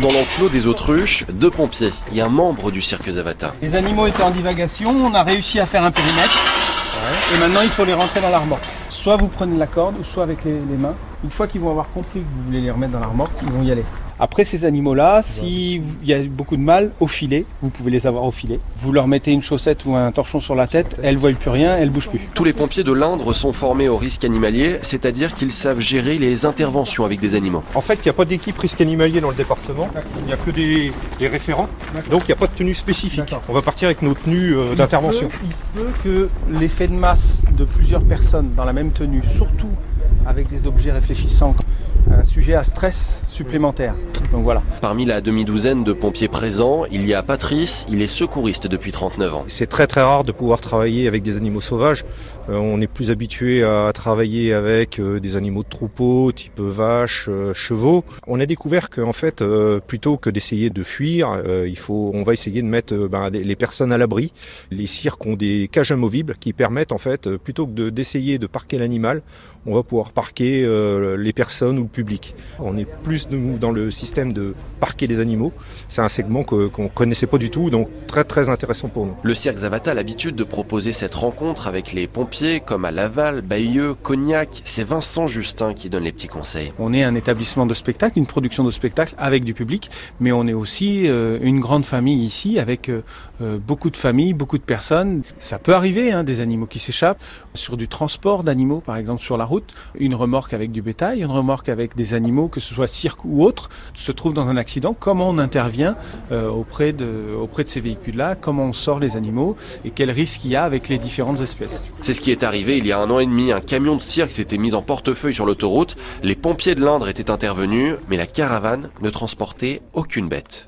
Dans l'enclos des autruches, deux pompiers et un membre du cirque Zavata. Les animaux étaient en divagation, on a réussi à faire un périmètre. Et maintenant, il faut les rentrer dans la remorque. Soit vous prenez la corde, soit avec les, les mains. Une fois qu'ils vont avoir compris que vous voulez les remettre dans la remorque, ils vont y aller. Après ces animaux-là, s'il y a beaucoup de mal au filet, vous pouvez les avoir au filet. Vous leur mettez une chaussette ou un torchon sur la tête, elles voient plus rien, elles bougent plus. Tous les pompiers de l'Indre sont formés au risque animalier, c'est-à-dire qu'ils savent gérer les interventions avec des animaux. En fait, il n'y a pas d'équipe risque animalier dans le département. Il n'y a que des, des référents. Donc, il n'y a pas de tenue spécifique. On va partir avec nos tenues euh, d'intervention. Il se peut que l'effet de masse de plusieurs personnes dans la même tenue, surtout avec des objets réfléchissants, un sujet à stress supplémentaire. Donc voilà. Parmi la demi-douzaine de pompiers présents, il y a Patrice, il est secouriste depuis 39 ans. C'est très très rare de pouvoir travailler avec des animaux sauvages. Euh, on est plus habitué à travailler avec euh, des animaux de troupeau, type vaches, euh, chevaux. On a découvert qu'en fait, euh, plutôt que d'essayer de fuir, euh, il faut, on va essayer de mettre euh, ben, les personnes à l'abri. Les cirques ont des cages amovibles qui permettent en fait, euh, plutôt que de- d'essayer de parquer l'animal, on va pouvoir parquer euh, les personnes ou le public. On est plus nous, dans le système de parquer les animaux. C'est un segment que- qu'on connaissait pas du tout, donc très très intéressant pour nous. Le cirque Zavata a l'habitude de proposer cette rencontre avec les pompiers comme à Laval, Bayeux, Cognac. C'est Vincent Justin qui donne les petits conseils. On est un établissement de spectacle, une production de spectacle avec du public, mais on est aussi euh, une grande famille ici avec euh, beaucoup de familles, beaucoup de personnes. Ça peut arriver, hein, des animaux qui s'échappent sur du transport d'animaux, par exemple sur la route, une remorque avec du bétail, une remorque avec des animaux, que ce soit cirque ou autre, se trouve dans un accident. Comment on intervient euh, auprès de auprès de ces véhicules-là? Comment on sort les animaux? Et quel risque il y a avec les différentes espèces? C'est ce qui est arrivé il y a un an et demi. Un camion de cirque s'était mis en portefeuille sur l'autoroute. Les pompiers de l'Indre étaient intervenus, mais la caravane ne transportait aucune bête.